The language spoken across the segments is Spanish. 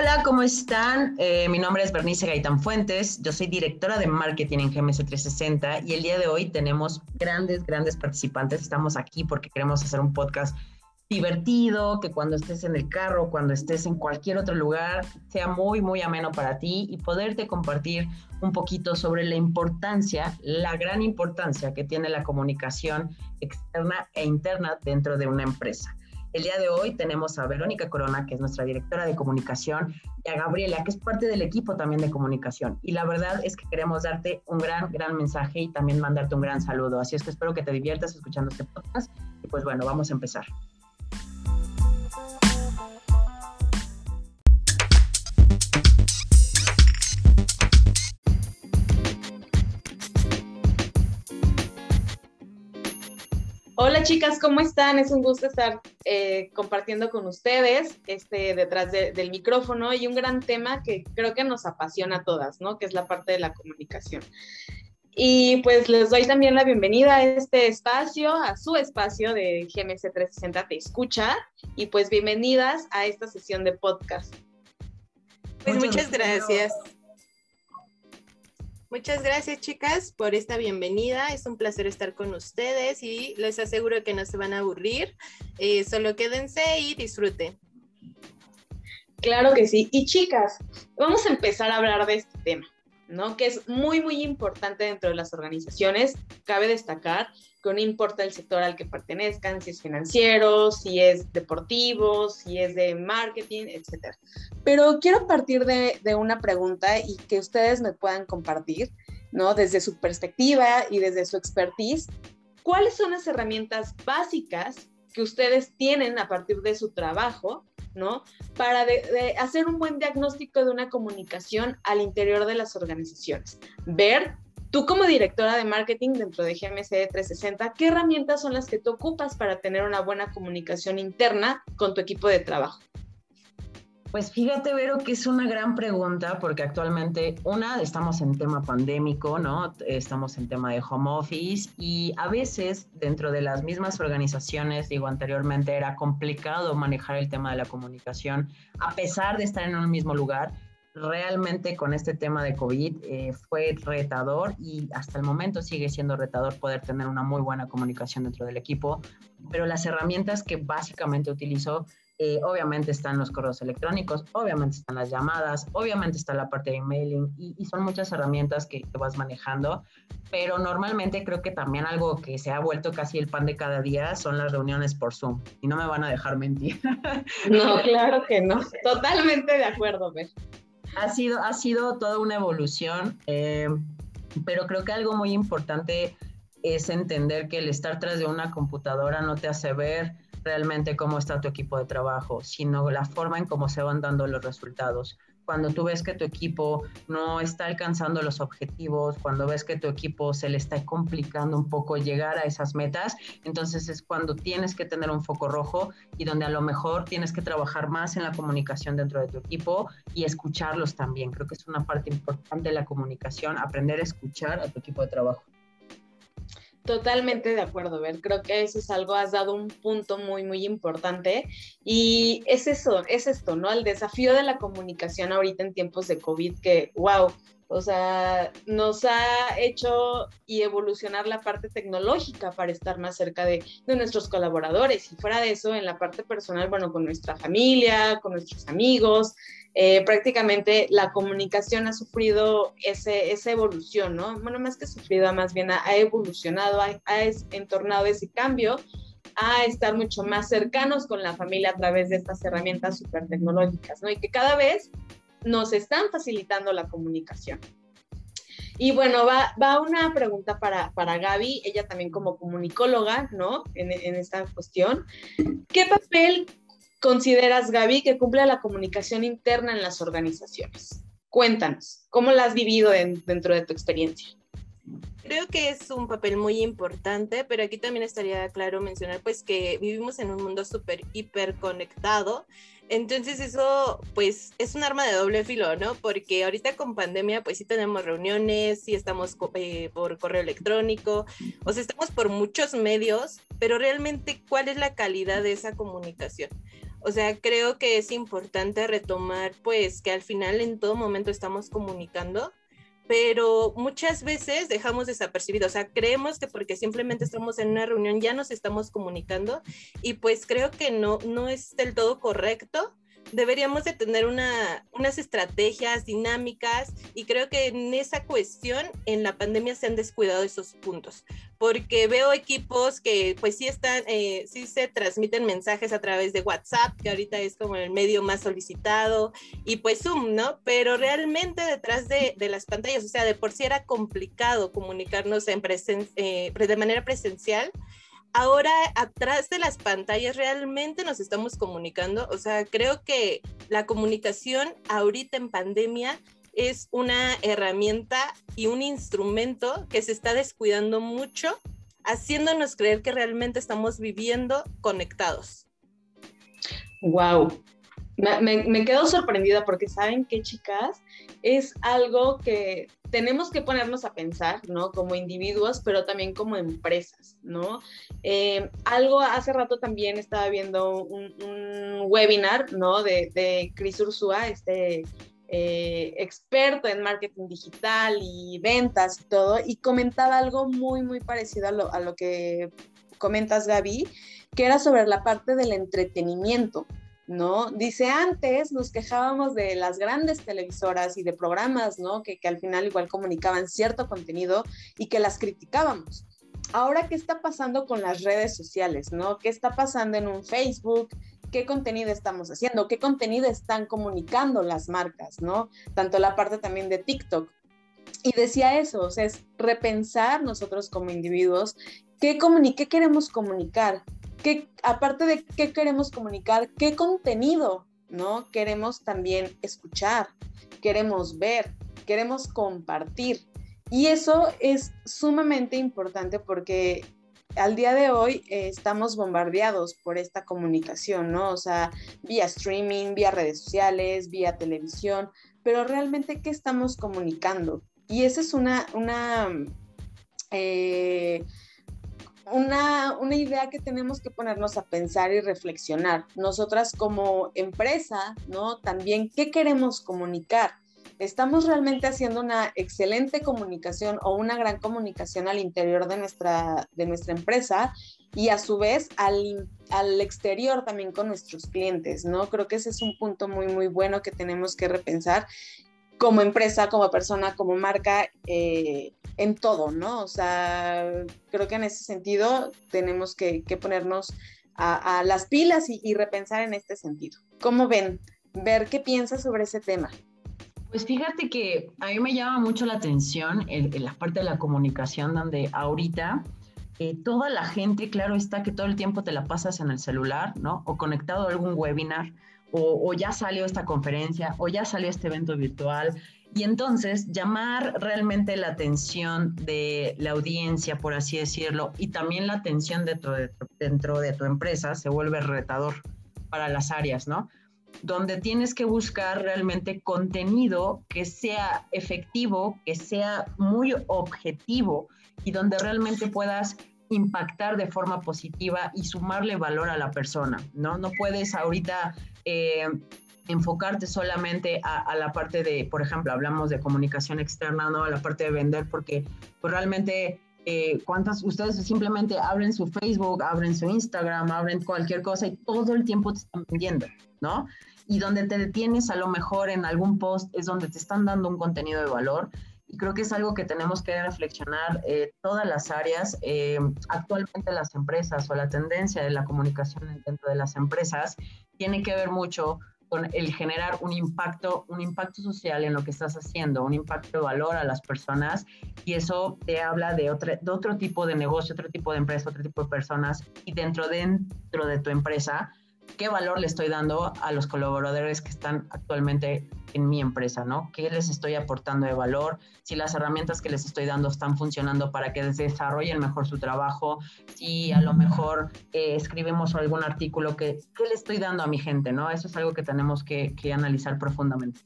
Hola, ¿cómo están? Eh, mi nombre es Bernice Gaitán Fuentes, yo soy directora de marketing en GMS 360 y el día de hoy tenemos grandes, grandes participantes. Estamos aquí porque queremos hacer un podcast divertido, que cuando estés en el carro, cuando estés en cualquier otro lugar, sea muy, muy ameno para ti y poderte compartir un poquito sobre la importancia, la gran importancia que tiene la comunicación externa e interna dentro de una empresa. El día de hoy tenemos a Verónica Corona, que es nuestra directora de comunicación, y a Gabriela, que es parte del equipo también de comunicación. Y la verdad es que queremos darte un gran, gran mensaje y también mandarte un gran saludo. Así es que espero que te diviertas escuchando este podcast. Y pues bueno, vamos a empezar. Hola chicas, ¿cómo están? Es un gusto estar eh, compartiendo con ustedes este, detrás del micrófono y un gran tema que creo que nos apasiona a todas, ¿no? Que es la parte de la comunicación. Y pues les doy también la bienvenida a este espacio, a su espacio de GMS 360 Te Escucha. Y pues bienvenidas a esta sesión de podcast. Pues muchas, gracias. Muchas gracias chicas por esta bienvenida. Es un placer estar con ustedes y les aseguro que no se van a aburrir. Eh, solo quédense y disfruten. Claro que sí. Y chicas, vamos a empezar a hablar de este tema. ¿No? Que es muy, muy importante dentro de las organizaciones. Cabe destacar que no importa el sector al que pertenezcan, si es financiero, si es deportivo, si es de marketing, etc. Pero quiero partir de, de una pregunta y que ustedes me puedan compartir, ¿no? Desde su perspectiva y desde su expertise, ¿cuáles son las herramientas básicas que ustedes tienen a partir de su trabajo ¿no? Para hacer un buen diagnóstico de una comunicación al interior de las organizaciones. Ver, tú como directora de marketing dentro de GMC 360, ¿qué herramientas son las que tú ocupas para tener una buena comunicación interna con tu equipo de trabajo? Pues fíjate, Vero, que es una gran pregunta porque actualmente, una, estamos en tema pandémico, ¿no? Estamos en tema de home office y a veces dentro de las mismas organizaciones, digo anteriormente, era complicado manejar el tema de la comunicación a pesar de estar en un mismo lugar. Realmente con este tema de COVID eh, fue retador y hasta el momento sigue siendo retador poder tener una muy buena comunicación dentro del equipo, pero las herramientas que básicamente utilizo eh, obviamente están los correos electrónicos, obviamente están las llamadas, obviamente está la parte de emailing y, son muchas herramientas que, vas manejando, pero normalmente creo que también algo que se ha vuelto casi el pan de cada día son las reuniones por Zoom y no me van a dejar mentir. No, claro que no, totalmente de acuerdo. Ha sido, ha sido toda una evolución, eh, pero creo que algo muy importante es entender que el estar tras de una computadora no te hace ver realmente cómo está tu equipo de trabajo, sino la forma en cómo se van dando los resultados. Cuando tú ves que tu equipo no está alcanzando los objetivos, cuando ves que tu equipo se le está complicando un poco llegar a esas metas, entonces es cuando tienes que tener un foco rojo y donde a lo mejor tienes que trabajar más en la comunicación dentro de tu equipo y escucharlos también. Creo que es una parte importante de la comunicación, aprender a escuchar a tu equipo de trabajo. Totalmente de acuerdo, Ver. Creo que eso es algo, has dado un punto muy, muy importante. Y es eso, es esto, ¿no? El desafío de la comunicación ahorita en tiempos de COVID, que, wow, o sea, nos ha hecho y evolucionar la parte tecnológica para estar más cerca de, de, nuestros colaboradores. Y fuera de eso, en la parte personal, bueno, con nuestra familia, con nuestros amigos, eh, prácticamente la comunicación ha sufrido ese, esa evolución, ¿no? Bueno, más que sufrido, más bien ha, evolucionado, ha, ha entornado ese cambio a estar mucho más cercanos con la familia a través de estas herramientas súper tecnológicas, ¿no? Y que cada vez nos están facilitando la comunicación. Y bueno, va, va una pregunta para, para Gaby, ella también como comunicóloga, ¿no? En, esta cuestión. ¿Qué papel consideras, Gaby, que cumple la comunicación interna en las organizaciones? Cuéntanos, ¿cómo la has vivido dentro de tu experiencia? Creo que es un papel muy importante, pero aquí también estaría claro mencionar pues que vivimos en un mundo súper hiper conectado. Entonces eso pues es un arma de doble filo, ¿no? Porque ahorita con pandemia pues sí tenemos reuniones, sí estamos eh, por correo electrónico, o sea, estamos por muchos medios, pero realmente cuál es la calidad de esa comunicación. O sea, creo que es importante retomar, pues, que al final en todo momento estamos comunicando, pero muchas veces dejamos desapercibido, o sea, creemos que porque simplemente estamos en una reunión ya nos estamos comunicando y pues creo que no, no es del todo correcto deberíamos de tener una, unas estrategias dinámicas y creo que en esa cuestión en la pandemia se han descuidado esos puntos porque veo equipos que pues sí están, eh, sí se transmiten mensajes a través de WhatsApp, que ahorita es como el medio más solicitado, y pues Zoom, ¿no? Pero realmente detrás de, de las pantallas, o sea, de por sí era complicado comunicarnos en presen eh, de manera presencial, ahora atrás de las pantallas realmente nos estamos comunicando. O sea, creo que la comunicación ahorita en pandemia es una herramienta y un instrumento que se está descuidando mucho, haciéndonos creer que realmente estamos viviendo conectados. Wow, me, me, quedo sorprendida porque saben que chicas, es algo que tenemos que ponernos a pensar, ¿no? Como individuos, pero también como empresas, ¿no? Eh, algo hace rato también estaba viendo un, webinar, ¿no? De, de Chris Ursúa, este eh, experto en marketing digital y ventas y todo, y comentaba algo muy, muy parecido a lo, a lo que comentas, Gaby, que era sobre la parte del entretenimiento. ¿No? Dice, antes nos quejábamos de las grandes televisoras y de programas. Que, al final igual comunicaban cierto contenido y que las criticábamos. Ahora, ¿qué está pasando con las redes sociales, ¿no? ¿Qué está pasando en un Facebook? ¿Qué contenido estamos haciendo? ¿Qué contenido están comunicando las marcas, ¿no? Tanto la parte también de TikTok. Y decía eso, es repensar nosotros como individuos qué, qué queremos comunicar, aparte de qué queremos comunicar, qué contenido, ¿no? Queremos también escuchar, queremos ver, queremos compartir. Y eso es sumamente importante porque al día de hoy eh, estamos bombardeados por esta comunicación, ¿no? O sea, vía streaming, vía redes sociales, vía televisión, pero realmente, ¿qué estamos comunicando? Y esa es una, una eh, una, idea que tenemos que ponernos a pensar y reflexionar. Nosotras como empresa, ¿no? También, ¿qué queremos comunicar? ¿Estamos realmente haciendo una excelente comunicación o una gran comunicación al interior de nuestra, de nuestra empresa y a su vez al, al exterior también con nuestros clientes, ¿no? Creo que ese es un punto muy, muy bueno que tenemos que repensar como empresa, como persona, como marca, eh, en todo, ¿no? O sea, creo que en ese sentido tenemos que, ponernos a, las pilas y, repensar en este sentido. ¿Cómo ven? Ver qué piensas sobre ese tema. Pues fíjate que a mí me llama mucho la atención en, la parte de la comunicación donde ahorita eh, toda la gente, claro está que todo el tiempo te la pasas en el celular, ¿no? O conectado a algún webinar o, ya salió esta conferencia, o ya salió este evento virtual. Y entonces llamar realmente la atención de la audiencia, por así decirlo, y también la atención de dentro de tu empresa se vuelve retador para las áreas, ¿no? Donde tienes que buscar realmente contenido que sea efectivo, que sea muy objetivo y donde realmente puedas impactar de forma positiva y sumarle valor a la persona, ¿no? No puedes ahorita eh, enfocarte solamente a, la parte de, por ejemplo, hablamos de comunicación externa, ¿no? A la parte de vender, porque pues, realmente, eh, ¿cuántas ustedes simplemente abren su Facebook, abren su Instagram, abren cualquier cosa y todo el tiempo te están vendiendo, ¿no? Y donde te detienes a lo mejor en algún post es donde te están dando un contenido de valor. Y creo que es algo que tenemos que reflexionar eh, todas las áreas. actualmente las empresas o la tendencia de la comunicación dentro de las empresas tiene que ver mucho con el generar un impacto, un impacto social en lo que estás haciendo, un impacto de valor a las personas y eso te habla de, otro, de otro tipo de negocio, otro tipo de empresa, otro tipo de personas y dentro, dentro de tu empresa qué valor le estoy dando a los colaboradores que están actualmente en mi empresa, ¿no? ¿Qué les estoy aportando de valor? Si las herramientas que les estoy dando están funcionando para que desarrollen mejor su trabajo, si a lo mejor eh, escribimos algún artículo, que, ¿qué le estoy dando a mi gente, ¿no? Eso es algo que tenemos que, analizar profundamente.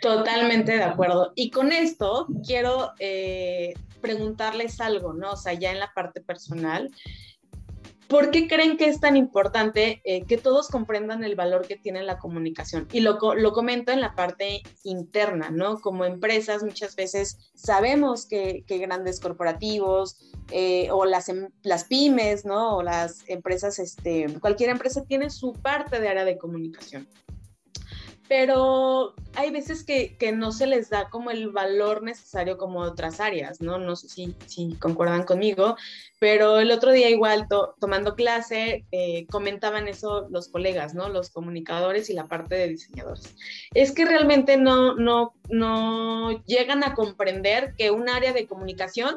Totalmente de acuerdo. Y con esto quiero eh, preguntarles algo, ¿no? O sea, ya en la parte personal ¿Por qué creen que es tan importante eh, que todos comprendan el valor que tiene la comunicación? Y lo, lo comento en la parte interna, ¿no? Como empresas muchas veces sabemos que, grandes corporativos eh, o las, em, las pymes, ¿no? O las empresas, este, cualquier empresa tiene su parte de área de comunicación pero hay veces que, no se les da como el valor necesario como otras áreas, ¿no? No sé si, si concuerdan conmigo, pero el otro día igual tomando clase eh, comentaban eso los colegas, ¿no? Los comunicadores y la parte de diseñadores. Es que realmente no, no, no llegan a comprender que un área de comunicación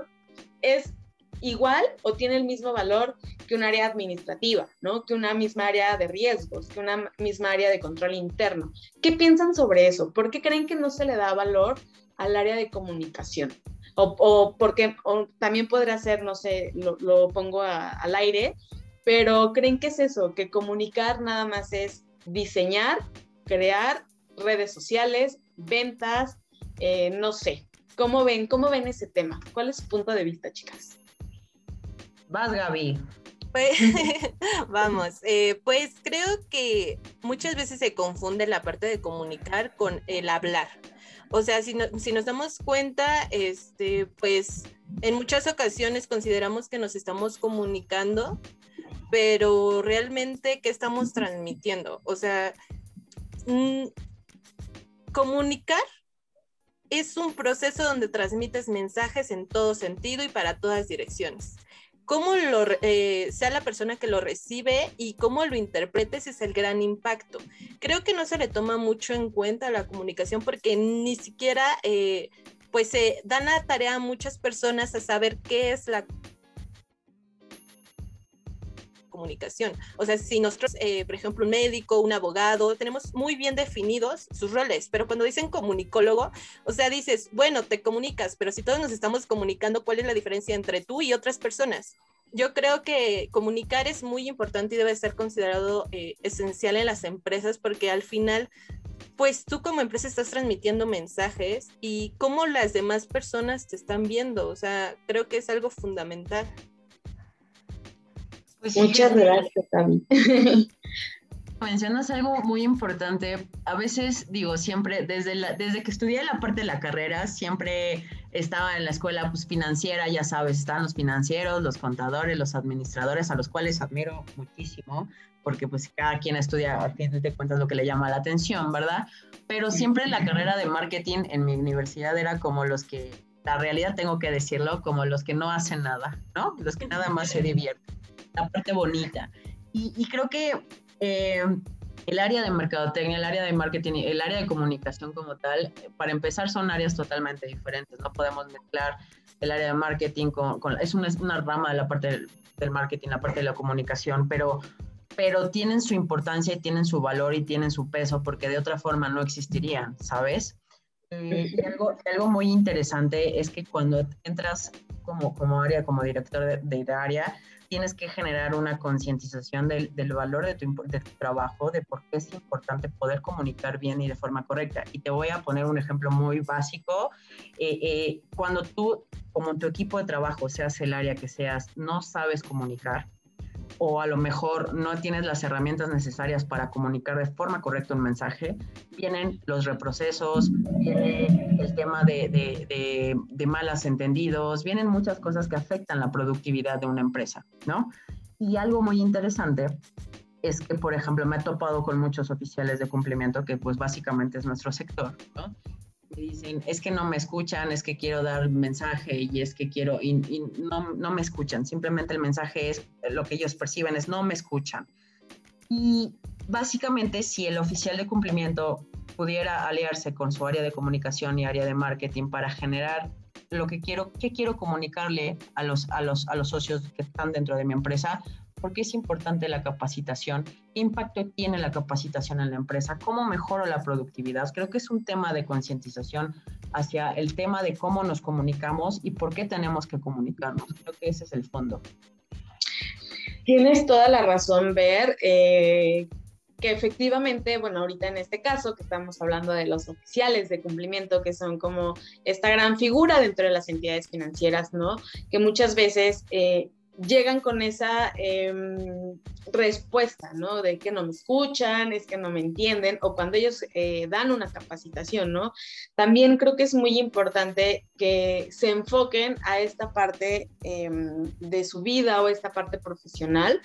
es igual o tiene el mismo valor que un área administrativa, ¿no? Que una misma área de riesgos, que una misma área de control interno. ¿Qué piensan sobre eso? ¿Por qué creen que no se le da valor al área de comunicación? O, porque también podría ser, no sé, lo, pongo al aire, pero ¿creen que es eso? Que comunicar nada más es diseñar, crear redes sociales, ventas, eh, no sé. ¿Cómo ven, ¿Cómo ven ese tema? ¿Cuál es su punto de vista, chicas? Vas, Gaby. Pues, vamos, eh, pues creo que muchas veces se confunde la parte de comunicar con el hablar. O sea, si, nos damos cuenta, este, pues en muchas ocasiones consideramos que nos estamos comunicando, pero realmente, ¿qué estamos transmitiendo? O sea, mm, comunicar es un proceso donde transmites mensajes en todo sentido y para todas direcciones cómo lo, eh, sea la persona que lo recibe y cómo lo interpretes es el gran impacto. Creo que no se le toma mucho en cuenta la comunicación porque ni siquiera eh, pues se dan la tarea a muchas personas a saber qué es la comunicación. O sea, si nosotros, eh, por ejemplo, un médico, un abogado, tenemos muy bien definidos sus roles, pero cuando dicen comunicólogo, o sea, dices, bueno, te comunicas, pero si todos nos estamos comunicando, ¿cuál es la diferencia entre tú y otras personas? Yo creo que comunicar es muy importante y debe ser considerado eh, esencial en las empresas porque al final pues tú como empresa estás transmitiendo mensajes y cómo las demás personas te están viendo. O sea, creo que es algo fundamental. Pues Muchas gracias, Tami. Mencionas algo muy importante. A veces, digo, siempre, desde, la, desde que estudié la parte de la carrera, siempre estaba en la escuela pues, financiera, ya sabes, están los financieros, los contadores, los administradores, a los cuales admiro muchísimo, porque pues cada quien estudia, a fin de cuentas, lo que le llama la atención, ¿verdad? Pero siempre la carrera de marketing en mi universidad era como los que, la realidad tengo que decirlo, como los que no hacen nada, ¿no? Los que nada más se divierten la parte bonita. Y, creo que eh, el área de mercadotecnia, el área de marketing, el área de comunicación como tal, para empezar son áreas totalmente diferentes. No podemos mezclar el área de marketing con, es, una, es, una, rama de la parte del, del, marketing, la parte de la comunicación, pero, pero tienen su importancia y tienen su valor y tienen su peso porque de otra forma no existirían, ¿sabes? Eh, y algo, algo muy interesante es que cuando entras como, como área, como director de, de área, tienes que generar una concientización del, valor de tu, de trabajo, de por qué es importante poder comunicar bien y de forma correcta. Y te voy a poner un ejemplo muy básico. Eh, eh, cuando tú, como tu equipo de trabajo, seas el área que seas, no sabes comunicar, o a lo mejor no tienes las herramientas necesarias para comunicar de forma correcta un mensaje, vienen los reprocesos, viene el tema de, de, de, malas entendidos, vienen muchas cosas que afectan la productividad de una empresa, ¿no? Y algo muy interesante es que, por ejemplo, me he topado con muchos oficiales de cumplimiento, que pues básicamente es nuestro sector, ¿no? Dicen, es que no me escuchan, es que quiero dar mensaje y es que quiero, y, no, no, me escuchan, simplemente el mensaje es, lo que ellos perciben es no me escuchan. Y básicamente si el oficial de cumplimiento pudiera aliarse con su área de comunicación y área de marketing para generar lo que quiero, qué quiero comunicarle a los, a los, a los socios que están dentro de mi empresa, ¿Por qué es importante la capacitación? ¿Qué impacto tiene la capacitación en la empresa? ¿Cómo mejoro la productividad? Creo que es un tema de concientización hacia el tema de cómo nos comunicamos y por qué tenemos que comunicarnos. Creo que ese es el fondo. Tienes toda la razón, Ver. Eh, que efectivamente, bueno, ahorita en este caso que estamos hablando de los oficiales de cumplimiento, que son como esta gran figura dentro de las entidades financieras, ¿no? Que muchas veces eh, llegan con esa em, respuesta, ¿no? De que no me escuchan, es que no me entienden, o cuando ellos eh, dan una capacitación, ¿no? También creo que es muy importante que se enfoquen a esta parte em, de su vida o esta parte profesional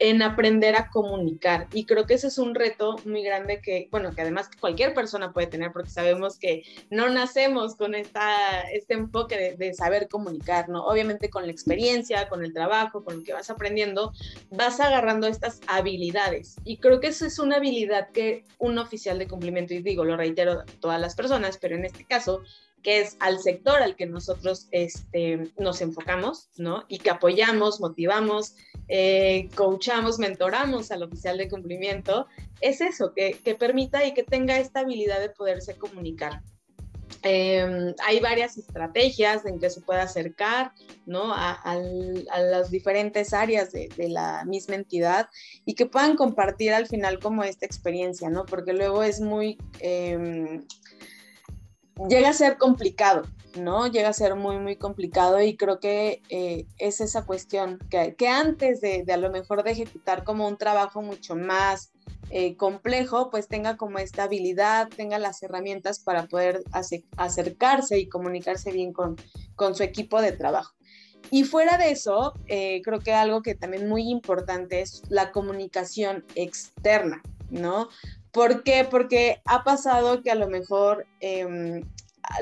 en aprender a comunicar. Y creo que ese es un reto muy grande que, bueno, que además cualquier persona puede tener, porque sabemos que no nacemos con esta, este enfoque de, saber comunicar, ¿no? Obviamente con la experiencia, con el trabajo, con lo que vas aprendiendo, vas agarrando estas habilidades. Y creo que eso es una habilidad que un oficial de cumplimiento, y digo, lo reitero a todas las personas, pero en este caso, que es al sector al que nosotros este, nos enfocamos, ¿no? Y que apoyamos, motivamos, eh, coachamos, mentoramos al oficial de cumplimiento, es eso, que, que permita y que tenga esta habilidad de poderse comunicar. Em, hay varias estrategias en que se puede acercar ¿no? a, las diferentes áreas de, de, la misma entidad y que puedan compartir al final como esta experiencia, ¿no? porque luego es muy eh, llega a ser complicado, ¿no? Llega a ser muy, muy complicado y creo que eh, es esa cuestión que, antes de, de, a lo mejor de ejecutar como un trabajo mucho más eh, complejo, pues tenga como esta habilidad, tenga las herramientas para poder acercarse y comunicarse bien con, con su equipo de trabajo. Y fuera de eso, eh, creo que algo que también muy importante es la comunicación externa, ¿no? ¿Por qué? Porque ha pasado que a lo mejor em,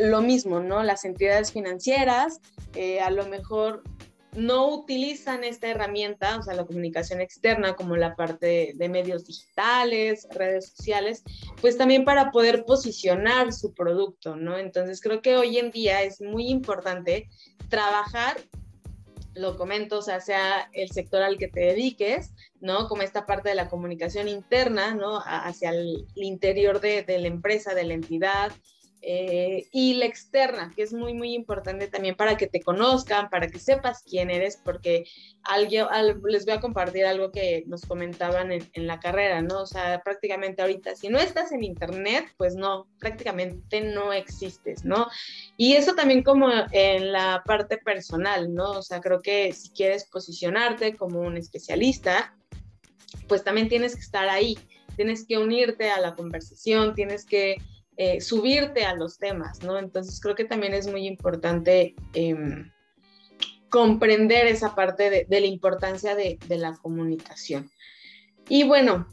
lo mismo, ¿no? Las entidades financieras eh, a lo mejor no utilizan esta herramienta, o sea, la comunicación externa, como la parte de medios digitales, redes sociales, pues también para poder posicionar su producto, ¿no? Entonces creo que hoy en día es muy importante trabajar lo comento, o sea, sea el sector al que te dediques, ¿no? Como esta parte de la comunicación interna, ¿no? Hacia el interior de, de la empresa, de la entidad, eh, y la externa, que es muy, muy importante también para que te conozcan, para que sepas quién eres, porque alguien, les voy a compartir algo que nos comentaban en, en, la carrera, ¿no? O sea, prácticamente ahorita, si no estás en internet, pues no, prácticamente no existes, ¿no? Y eso también como en la parte personal, ¿no? O sea, creo que si quieres posicionarte como un especialista, pues también tienes que estar ahí, tienes que unirte a la conversación, tienes que eh, subirte a los temas, ¿no? Entonces creo que también es muy importante em, comprender esa parte de, la importancia de, la comunicación. Y bueno,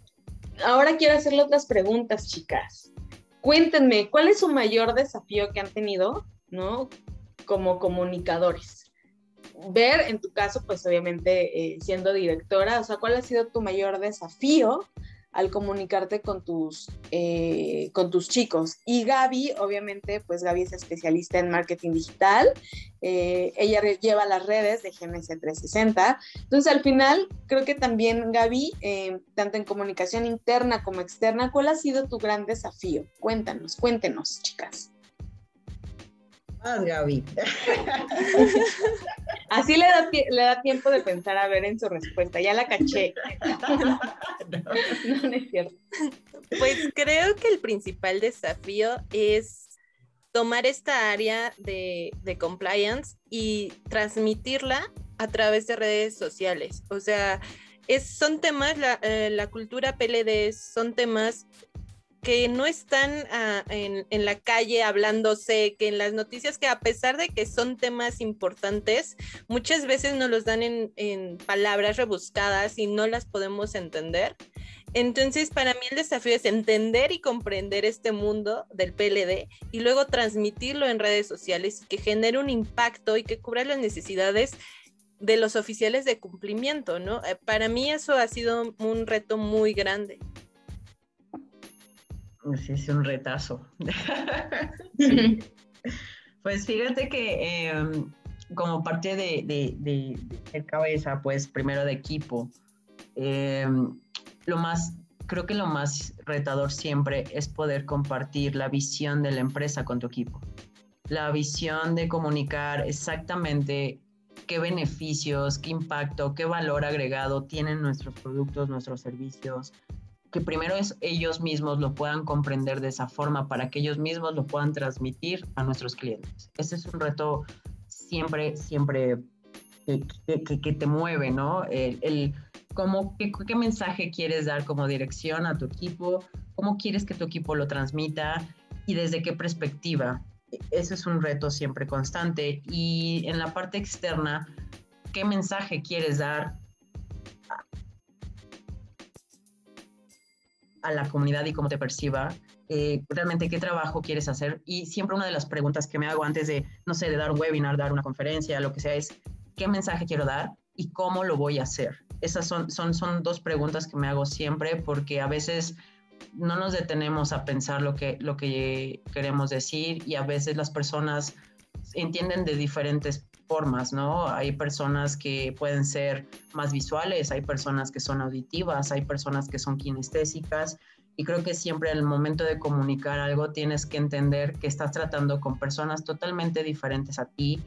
ahora quiero hacerle otras preguntas, chicas. Cuéntenme, ¿cuál es su mayor desafío que han tenido, ¿no? Como comunicadores. Ver, en tu caso, pues obviamente eh, siendo directora, o sea, ¿cuál ha sido tu mayor desafío al comunicarte con tus, eh, con tus chicos. Y Gaby, obviamente, pues Gaby es especialista en marketing digital. Eh, ella lleva las redes de GMC 360. Entonces, al final, creo que también, Gaby, eh, tanto en comunicación interna como externa, ¿cuál ha sido tu gran desafío? Cuéntanos, cuéntenos, chicas. Gaby. Así le da, le da tiempo de pensar a ver en su respuesta. Ya la caché. No, es cierto. Pues creo que el principal desafío es tomar esta área de, compliance y transmitirla a través de redes sociales. O sea, es, son temas, la, eh, la cultura PLD son temas que no están ah, en, la calle hablándose, que en las noticias que a pesar de que son temas importantes, muchas veces nos los dan en, palabras rebuscadas y no las podemos entender. Entonces, para mí el desafío es entender y comprender este mundo del PLD y luego transmitirlo en redes sociales que genere un impacto y que cubra las necesidades de los oficiales de cumplimiento, ¿no? Eh, para mí eso ha sido un reto muy grande. Sí, es un retazo. pues fíjate que em, como parte de, de, cabeza, pues primero de equipo, em, lo más, creo que lo más retador siempre es poder compartir la visión de la empresa con tu equipo. La visión de comunicar exactamente qué beneficios, qué impacto, qué valor agregado tienen nuestros productos, nuestros servicios, que primero es ellos mismos lo puedan comprender de esa forma para que ellos mismos lo puedan transmitir a nuestros clientes. Ese es un reto siempre, siempre que, te mueve, ¿no? El, cómo, qué, qué, mensaje quieres dar como dirección a tu equipo, cómo quieres que tu equipo lo transmita y desde qué perspectiva. Ese es un reto siempre constante. Y en la parte externa, ¿qué mensaje quieres dar a la comunidad y cómo te perciba? Eh, realmente qué trabajo quieres hacer. Y siempre una de las preguntas que me hago antes de, no sé, de dar un webinar, dar una conferencia, lo que sea, es qué mensaje quiero dar y cómo lo voy a hacer. Esas son, son, son dos preguntas que me hago siempre porque a veces no nos detenemos a pensar lo que, lo que queremos decir y a veces las personas entienden de diferentes formas, ¿no? Hay personas que pueden ser más visuales, hay personas que son auditivas, hay personas que son kinestésicas y creo que siempre en el momento de comunicar algo tienes que entender que estás tratando con personas totalmente diferentes a ti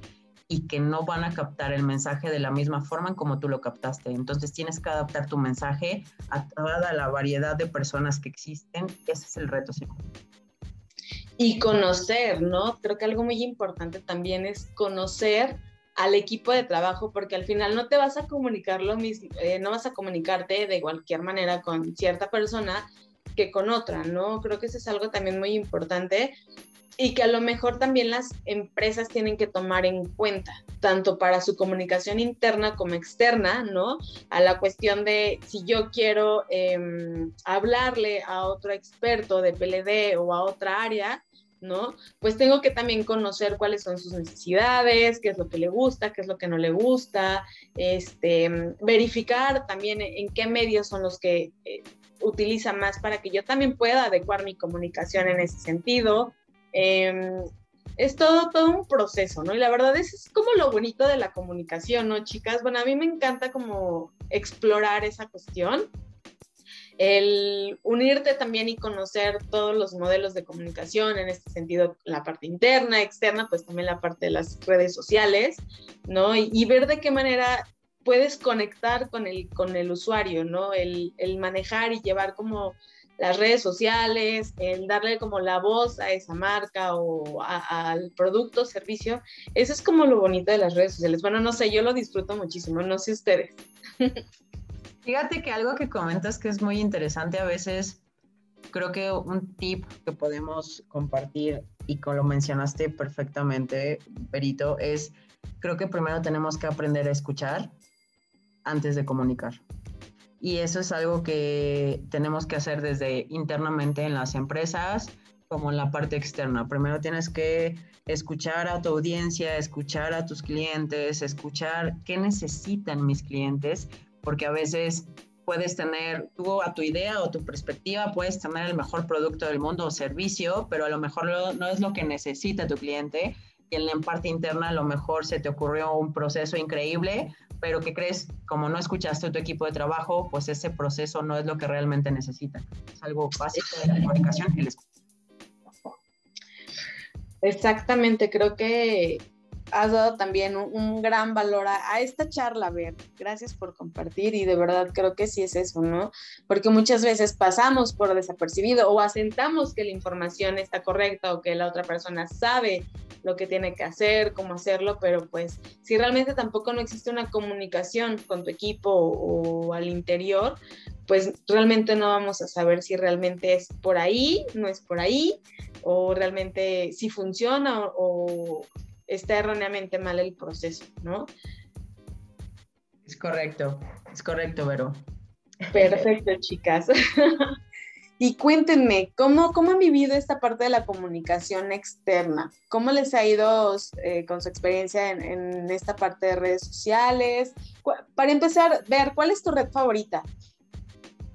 y que no van a captar el mensaje de la misma forma en como tú lo captaste. Entonces tienes que adaptar tu mensaje a toda la variedad de personas que existen. Ese es el reto. Y conocer, ¿no? Creo que algo muy importante también es conocer al equipo de trabajo, porque al final no te vas a comunicar lo mismo, eh, no vas a comunicarte de cualquier manera con cierta persona que con otra, ¿no? Creo que eso es algo también muy importante y que a lo mejor también las empresas tienen que tomar en cuenta, tanto para su comunicación interna como externa, ¿no? A la cuestión de si yo quiero em, hablarle a otro experto de PLD o a otra área, ¿no? Pues tengo que también conocer cuáles son sus necesidades, qué es lo que le gusta, qué es lo que no le gusta, este, verificar también en qué medios son los que eh, utiliza más para que yo también pueda adecuar mi comunicación en ese sentido. Em, es todo, todo un proceso, ¿no? Y la verdad es, es como lo bonito de la comunicación, ¿no, chicas? Bueno, a mí me encanta como explorar esa cuestión, el unirte también y conocer todos los modelos de comunicación, en este sentido, la parte interna, externa, pues también la parte de las redes sociales, ¿no? y ver de qué manera puedes conectar con el, con el usuario, ¿no? El, manejar y llevar como las redes sociales, el darle como la voz a esa marca o al producto, servicio. Eso es como lo bonito de las redes sociales. Bueno, no sé, yo lo disfruto muchísimo, no sé ustedes. Fíjate que algo que comentas que es muy interesante a veces, creo que un tip que podemos compartir y como lo mencionaste perfectamente, Perito, es creo que primero tenemos que aprender a escuchar antes de comunicar. Y eso es algo que tenemos que hacer desde internamente en las empresas como en la parte externa. Primero tienes que escuchar a tu audiencia, escuchar a tus clientes, escuchar qué necesitan mis clientes, porque a veces puedes tener tú a tu idea o tu perspectiva, puedes tener el mejor producto del mundo o servicio, pero a lo mejor no es lo que necesita tu cliente. Y en la parte interna a lo mejor se te ocurrió un proceso increíble, pero ¿qué crees? Como no escuchaste a tu equipo de trabajo, pues ese proceso no es lo que realmente necesita. Es algo básico de la comunicación y Exactamente, creo que has dado también un, gran valor a, esta charla, Ver. Gracias por compartir y de verdad creo que sí es eso, ¿no? Porque muchas veces pasamos por desapercibido o asentamos que la información está correcta o que la otra persona sabe lo que tiene que hacer, cómo hacerlo, pero pues si realmente tampoco no existe una comunicación con tu equipo o, al interior, pues realmente no vamos a saber si realmente es por ahí, no es por ahí, o realmente si funciona o, está erróneamente mal el proceso, ¿no? Es correcto, es correcto, Vero. Perfecto, chicas. y cuéntenme, ¿cómo, ¿cómo han vivido esta parte de la comunicación externa? ¿Cómo les ha ido eh, con su experiencia en, en, esta parte de redes sociales? Para empezar, ver, ¿cuál es tu red favorita?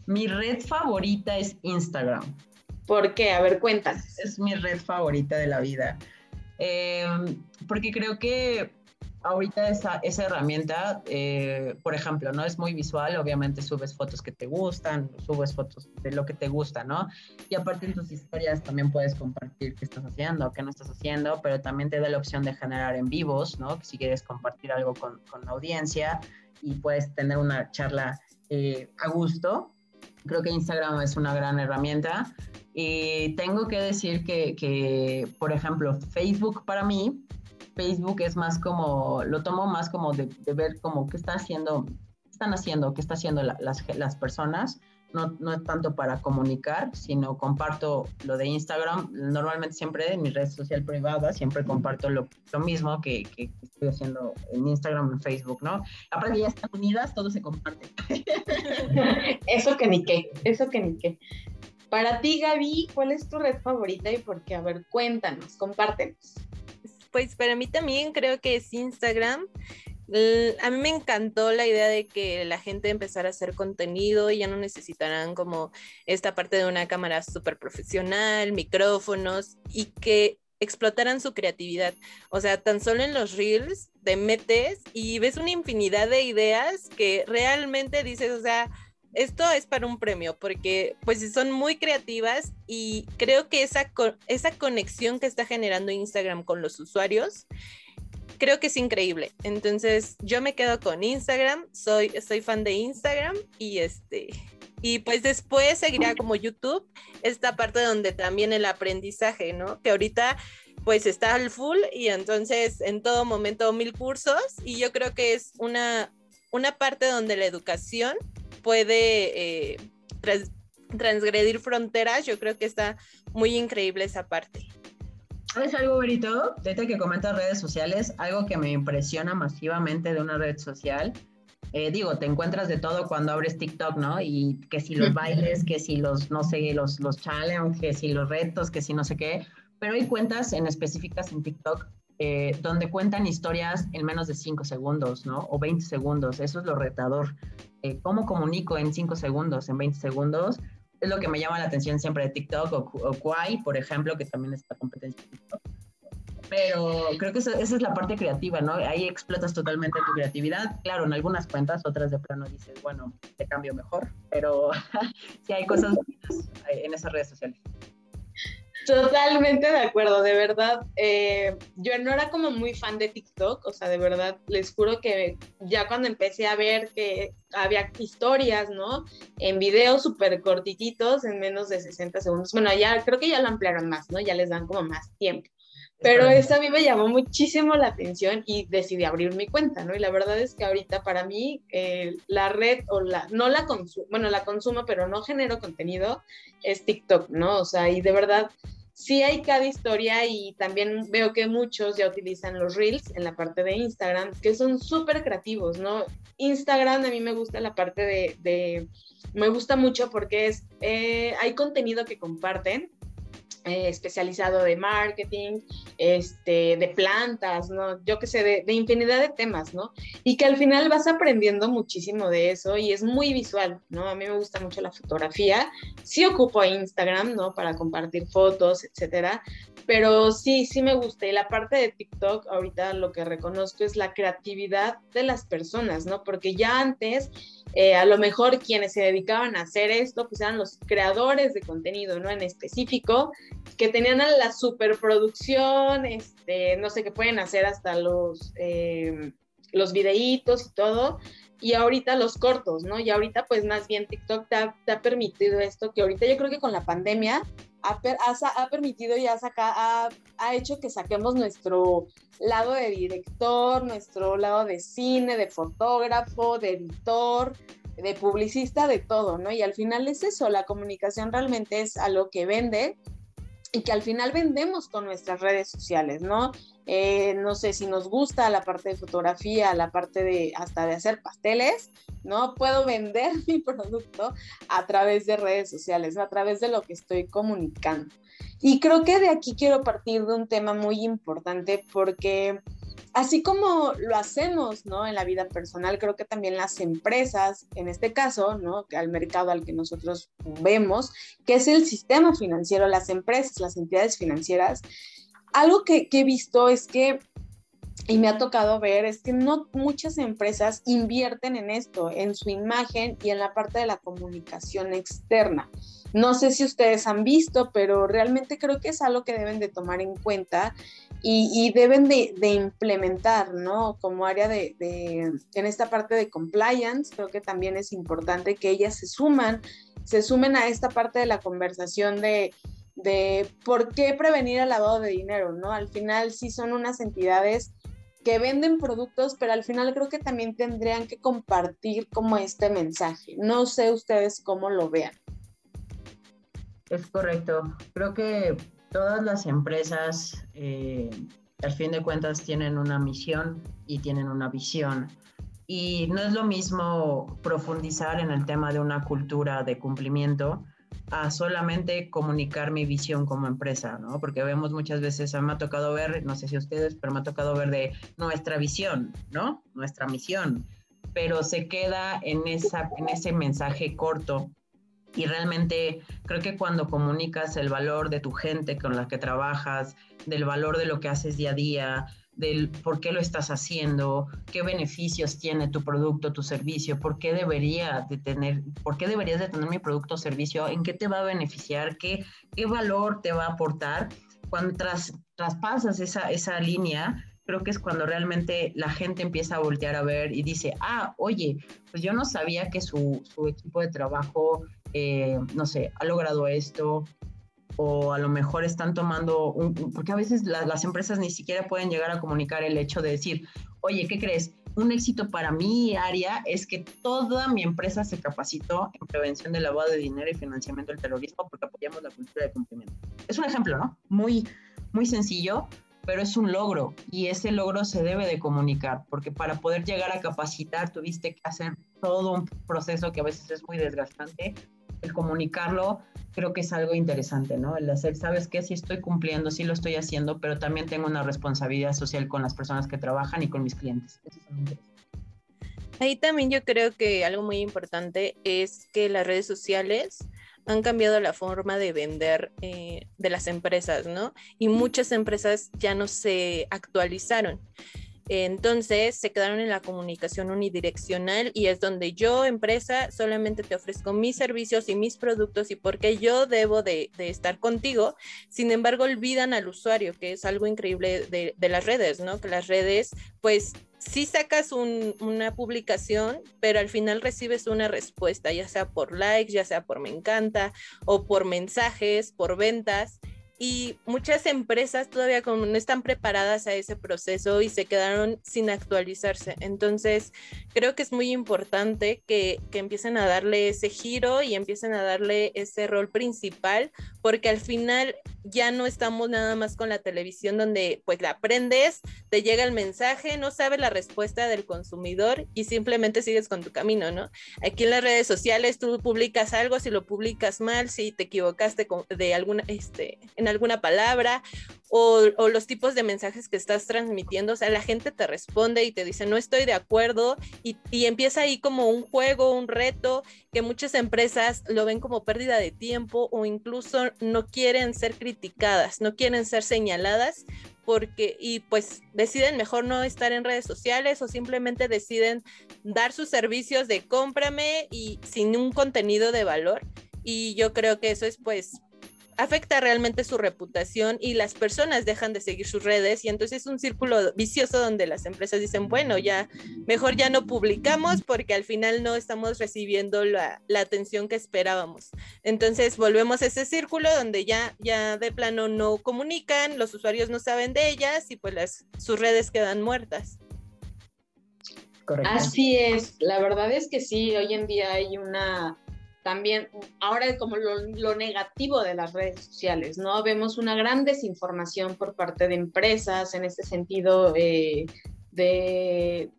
Mi red favorita es Instagram. ¿Por qué? A ver, cuéntanos. Es mi red favorita de la vida. Em, porque creo que ahorita esa, esa herramienta, eh, por ejemplo, no es muy visual, obviamente subes fotos que te gustan, subes fotos de lo que te gusta, ¿no? Y aparte en tus historias también puedes compartir qué estás haciendo, qué no estás haciendo, pero también te da la opción de generar en vivos, ¿no? Si quieres compartir algo con, con la audiencia y puedes tener una charla eh, a gusto. Creo que Instagram es una gran herramienta. Y tengo que decir que, que, por ejemplo, Facebook para mí Facebook es más como, lo tomo más como de, ver como qué está haciendo, están haciendo, qué está haciendo las, las personas no, no es tanto para comunicar, sino comparto lo de Instagram. Normalmente siempre en mi red social privada, siempre comparto lo, lo mismo que, que, estoy haciendo en Instagram, en Facebook, ¿no? Aparte ya están unidas, todo se comparte. eso que ni qué, eso que ni qué. Para ti, Gaby, ¿cuál es tu red favorita y por qué? A ver, cuéntanos, compártenos. Pues para mí también creo que es Instagram. A mí me encantó la idea de que la gente empezara a hacer contenido y ya no necesitarán como esta parte de una cámara súper profesional, micrófonos y que explotaran su creatividad. O sea, tan solo en los reels te metes y ves una infinidad de ideas que realmente dices, o sea, esto es para un premio porque pues son muy creativas y creo que esa, esa conexión que está generando Instagram con los usuarios creo que es increíble. Entonces, yo me quedo con Instagram, soy, soy fan de Instagram y este, y pues después seguirá como YouTube, esta parte donde también el aprendizaje, ¿no? Que ahorita pues está al full y entonces en todo momento mil cursos y yo creo que es una, una parte donde la educación puede eh, transgredir fronteras, yo creo que está muy increíble esa parte. ¿Sabes algo, Berito? Desde que comentas redes sociales, algo que me impresiona masivamente de una red social. Eh, digo, te encuentras de todo cuando abres TikTok, ¿no? Y que si los bailes, que si los, no sé, los, los challenges, que si los retos, que si no sé qué. Pero hay cuentas en específicas en TikTok eh, donde cuentan historias en menos de 5 segundos, ¿no? O 20 segundos. Eso es lo retador. Eh, ¿Cómo comunico en 5 segundos, en 20 segundos? es lo que me llama la atención siempre de TikTok o, o Kwai, por ejemplo, que también es la competencia de TikTok. Pero creo que esa, es la parte creativa, ¿no? Ahí explotas totalmente tu creatividad. Claro, en algunas cuentas, otras de plano dices, bueno, te cambio mejor, pero sí hay cosas en esas redes sociales. Totalmente de acuerdo, de verdad. Eh, yo no era como muy fan de TikTok, o sea, de verdad, les juro que ya cuando empecé a ver que había historias, ¿no? En videos súper cortititos, en menos de 60 segundos. Bueno, ya creo que ya lo ampliaron más, ¿no? Ya les dan como más tiempo. Pero eso a mí me llamó muchísimo la atención y decidí abrir mi cuenta, ¿no? Y la verdad es que ahorita para mí eh, la red o la, no la consumo, bueno, la consumo, pero no genero contenido, es TikTok, ¿no? O sea, y de verdad sí hay cada historia y también veo que muchos ya utilizan los reels en la parte de Instagram, que son súper creativos, ¿no? Instagram a mí me gusta la parte de, me gusta mucho porque es, eh, hay contenido que comparten eh, especializado de marketing, este, de plantas, ¿no? Yo qué sé, de, de, infinidad de temas, ¿no? Y que al final vas aprendiendo muchísimo de eso y es muy visual, ¿no? A mí me gusta mucho la fotografía. Sí ocupo Instagram, ¿no? Para compartir fotos, etcétera. Pero sí, sí me gusta. Y la parte de TikTok, ahorita lo que reconozco es la creatividad de las personas, ¿no? Porque ya antes eh, a lo mejor quienes se dedicaban a hacer esto, pues eran los creadores de contenido, ¿no? En específico, que tenían la superproducción, este, no sé, qué pueden hacer hasta los, eh, los videitos y todo, y ahorita los cortos, ¿no? Y ahorita pues más bien TikTok te ha, te ha permitido esto, que ahorita yo creo que con la pandemia ha, ha, permitido y ha, ha, ha, hecho que saquemos nuestro lado de director, nuestro lado de cine, de fotógrafo, de editor, de publicista, de todo, ¿no? Y al final es eso, la comunicación realmente es algo que vende y que al final vendemos con nuestras redes sociales, ¿no? Eh, no sé si nos gusta la parte de fotografía, la parte de hasta de hacer pasteles, ¿no? Puedo vender mi producto a través de redes sociales, a través de lo que estoy comunicando. Y creo que de aquí quiero partir de un tema muy importante porque así como lo hacemos, ¿no? En la vida personal, creo que también las empresas, en este caso, ¿no? Al mercado al que nosotros vemos, que es el sistema financiero, las empresas, las entidades financieras, algo que, he visto es que y me ha tocado ver es que no muchas empresas invierten en esto, en su imagen y en la parte de la comunicación externa. No sé si ustedes han visto, pero realmente creo que es algo que deben de tomar en cuenta y, deben de, implementar, ¿no? Como área de, de, en esta parte de compliance, creo que también es importante que ellas se suman, se sumen a esta parte de la conversación de de por qué prevenir el lavado de dinero, ¿no? Al final sí son unas entidades que venden productos, pero al final creo que también tendrían que compartir como este mensaje. No sé ustedes cómo lo vean. Es correcto. Creo que todas las empresas, eh, al fin de cuentas, tienen una misión y tienen una visión. Y no es lo mismo profundizar en el tema de una cultura de cumplimiento a solamente comunicar mi visión como empresa, ¿no? Porque vemos muchas veces, me ha tocado ver, no sé si ustedes, pero me ha tocado ver de nuestra visión, ¿no? Nuestra misión, pero se queda en, esa, en ese mensaje corto y realmente creo que cuando comunicas el valor de tu gente con la que trabajas, del valor de lo que haces día a día, del por qué lo estás haciendo, qué beneficios tiene tu producto, tu servicio, por qué debería de tener, por qué deberías de tener mi producto o servicio, en qué te va a beneficiar, qué, qué valor te va a aportar. Cuando tras, traspasas esa, esa línea, creo que es cuando realmente la gente empieza a voltear a ver y dice, ah, oye, pues yo no sabía que su, su equipo de trabajo eh, no sé, ha logrado esto, o a lo mejor están tomando, un, porque a veces las empresas ni siquiera pueden llegar a comunicar el hecho de decir, oye, ¿qué crees? Un éxito para mi área es que toda mi empresa se capacitó en prevención del lavado de dinero y financiamiento del terrorismo porque apoyamos la cultura de cumplimiento. Es un ejemplo, ¿no? Muy, muy sencillo, pero es un logro y ese logro se debe de comunicar, porque para poder llegar a capacitar tuviste que hacer todo un proceso que a veces es muy desgastante el comunicarlo creo que es algo interesante, ¿no? El hacer, ¿sabes qué? Sí estoy cumpliendo, sí lo estoy haciendo, pero también tengo una responsabilidad social con las personas que trabajan y con mis clientes. Ahí también yo creo que algo muy importante es que las redes sociales han cambiado la forma de vender eh, de las empresas, ¿no? Y muchas empresas ya no se actualizaron. Entonces se quedaron en la comunicación unidireccional y es donde yo, empresa, solamente te ofrezco mis servicios y mis productos y porque yo debo de, estar contigo. Sin embargo, olvidan al usuario, que es algo increíble de, las redes, ¿no? Que las redes, pues sí sacas una publicación, pero al final recibes una respuesta, ya sea por likes, ya sea por me encanta o por mensajes, por ventas y muchas empresas todavía como no están preparadas a ese proceso y se quedaron sin actualizarse. Entonces, creo que es muy importante que, que, empiecen a darle ese giro y empiecen a darle ese rol principal, porque al final ya no estamos nada más con la televisión donde pues la aprendes, te llega el mensaje, no sabes la respuesta del consumidor y simplemente sigues con tu camino, ¿no? Aquí en las redes sociales tú publicas algo, si lo publicas mal, si te equivocaste de alguna, este, en alguna palabra o, los tipos de mensajes que estás transmitiendo, o sea, la gente te responde y te dice, no estoy de acuerdo, y, y, empieza ahí como un juego, un reto, que muchas empresas lo ven como pérdida de tiempo o incluso no quieren ser criticadas, no quieren ser señaladas, porque, y pues deciden mejor no estar en redes sociales o simplemente deciden dar sus servicios de cómprame y sin un contenido de valor. Y yo creo que eso es pues afecta realmente su reputación y las personas dejan de seguir sus redes y entonces es un círculo vicioso donde las empresas dicen, bueno, ya mejor ya no publicamos porque al final no estamos recibiendo la, atención que esperábamos. Entonces volvemos a ese círculo donde ya, ya de plano no comunican, los usuarios no saben de ellas y pues las, sus redes quedan muertas. Así es, la verdad es que sí, hoy en día hay una también ahora como lo, negativo de las redes sociales, ¿no? Vemos una gran desinformación por parte de empresas en este sentido eh, de,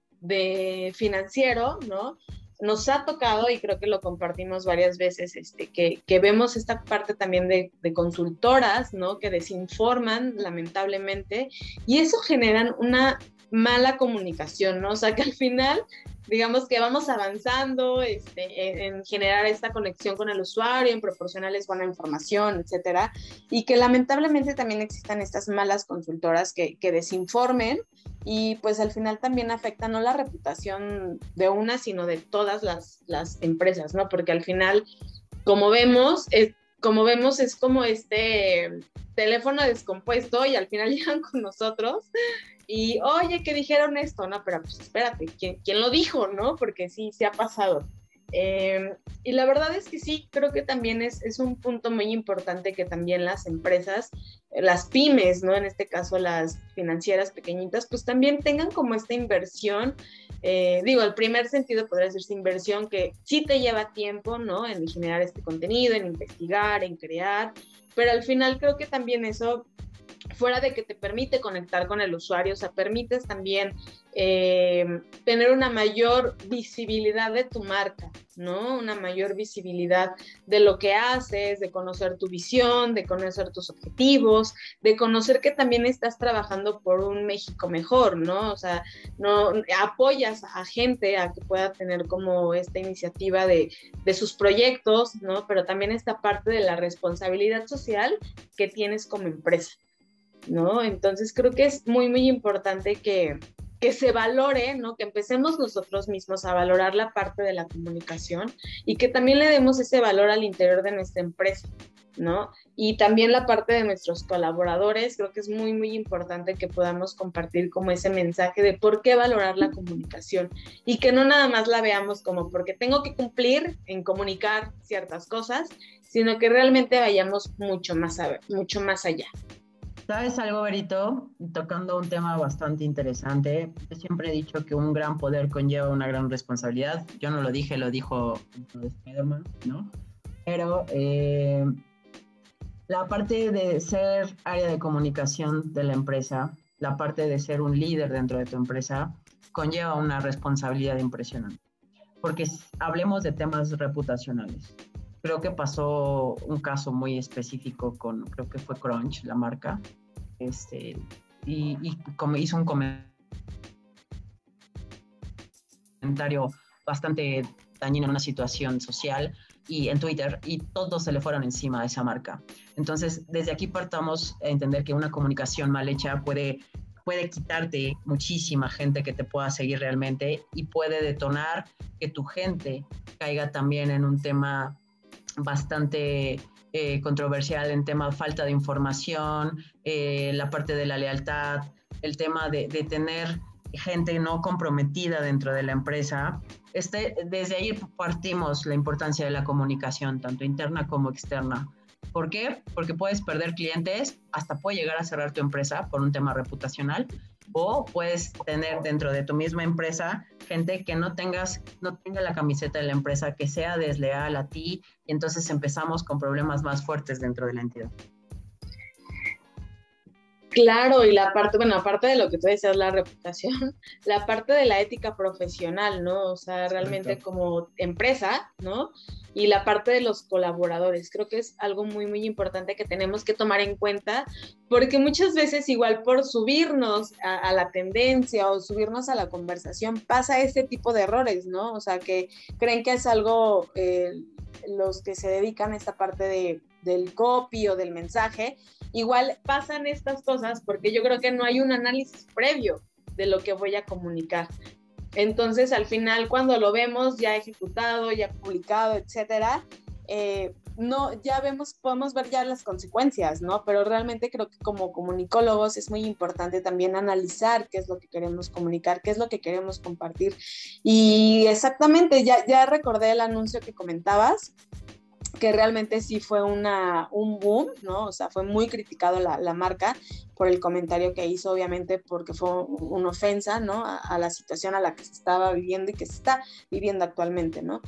financiero, ¿no? Nos ha tocado, y creo que lo compartimos varias veces, este, que, vemos esta parte también de, de, consultoras, ¿no? Que desinforman, lamentablemente, y eso genera una mala comunicación, ¿no? O sea, que al final digamos que vamos avanzando este, en, generar esta conexión con el usuario, en proporcionarles buena información, etcétera, y que lamentablemente también existan estas malas consultoras que, que desinformen y pues al final también afectan no la reputación de una, sino de todas las, las empresas, ¿no? Porque al final, como vemos, es, como vemos, es como este teléfono descompuesto y al final llegan con nosotros y, oye, ¿qué dijeron esto? No, pero pues espérate, ¿quién, quién lo dijo, no? Porque sí, se ha pasado. Eh, y la verdad es que sí, creo que también es, es, un punto muy importante que también las empresas, las pymes, ¿no? En este caso las financieras pequeñitas, pues también tengan como esta inversión. Eh, digo, el primer sentido podría decirse inversión que sí te lleva tiempo, ¿no? En generar este contenido, en investigar, en crear, pero al final creo que también eso fuera de que te permite conectar con el usuario, o sea, permites también eh, tener una mayor visibilidad de tu marca, ¿no? Una mayor visibilidad de lo que haces, de conocer tu visión, de conocer tus objetivos, de conocer que también estás trabajando por un México mejor, ¿no? O sea, no apoyas a gente a que pueda tener como esta iniciativa de, de sus proyectos, ¿no? Pero también esta parte de la responsabilidad social que tienes como empresa. ¿No? Entonces creo que es muy, muy importante que, que se valore, ¿no? Que empecemos nosotros mismos a valorar la parte de la comunicación y que también le demos ese valor al interior de nuestra empresa, ¿no? Y también la parte de nuestros colaboradores, creo que es muy, muy importante que podamos compartir como ese mensaje de por qué valorar la comunicación y que no nada más la veamos como porque tengo que cumplir en comunicar ciertas cosas, sino que realmente vayamos mucho más, a, mucho más allá. ¿Sabes algo, Berito? Tocando un tema bastante interesante. Yo siempre he dicho que un gran poder conlleva una gran responsabilidad. Yo no lo dije, lo dijo Spider-Man, ¿no? Pero eh, la parte de ser área de comunicación de la empresa, la parte de ser un líder dentro de tu empresa, conlleva una responsabilidad impresionante. Porque hablemos de temas reputacionales creo que pasó un caso muy específico con, creo que fue Crunch, la marca, este, y, como hizo un comentario bastante dañino en una situación social y en Twitter y todos se le fueron encima a esa marca. Entonces, desde aquí partamos a entender que una comunicación mal hecha puede puede quitarte muchísima gente que te pueda seguir realmente y puede detonar que tu gente caiga también en un tema bastante eh, controversial en tema de falta de información, eh, la parte de la lealtad, el tema de, tener gente no comprometida dentro de la empresa. Este, desde ahí partimos la importancia de la comunicación, tanto interna como externa. ¿Por qué? Porque puedes perder clientes, hasta puede llegar a cerrar tu empresa por un tema reputacional, o puedes tener dentro de tu misma empresa gente que no tengas, no tenga la camiseta de la empresa, que sea desleal a ti, y entonces empezamos con problemas más fuertes dentro de la entidad. Claro, y la parte, bueno, aparte de lo que tú decías, la reputación, la parte de la ética profesional, ¿no? O sea, realmente como empresa, ¿no? Y la parte de los colaboradores, creo que es algo muy, muy importante que tenemos que tomar en cuenta, porque muchas veces igual por subirnos a, la tendencia o subirnos a la conversación pasa este tipo de errores, ¿no? O sea, que creen que es algo, eh, los que se dedican a esta parte de, del copy o del mensaje, igual pasan estas cosas porque yo creo que no hay un análisis previo de lo que voy a comunicar. Entonces, al final, cuando lo vemos ya ejecutado, ya publicado, etcétera, eh, no, ya vemos, podemos ver ya las consecuencias, ¿no? Pero realmente creo que como comunicólogos es muy importante también analizar qué es lo que queremos comunicar, qué es lo que queremos compartir. Y exactamente, ya, ya recordé el anuncio que comentabas que realmente sí fue una, un boom, ¿no? O sea, fue muy criticado la, la marca por el comentario que hizo, obviamente porque fue una ofensa, ¿no? A, la situación a la que se estaba viviendo y que se está viviendo actualmente, ¿no?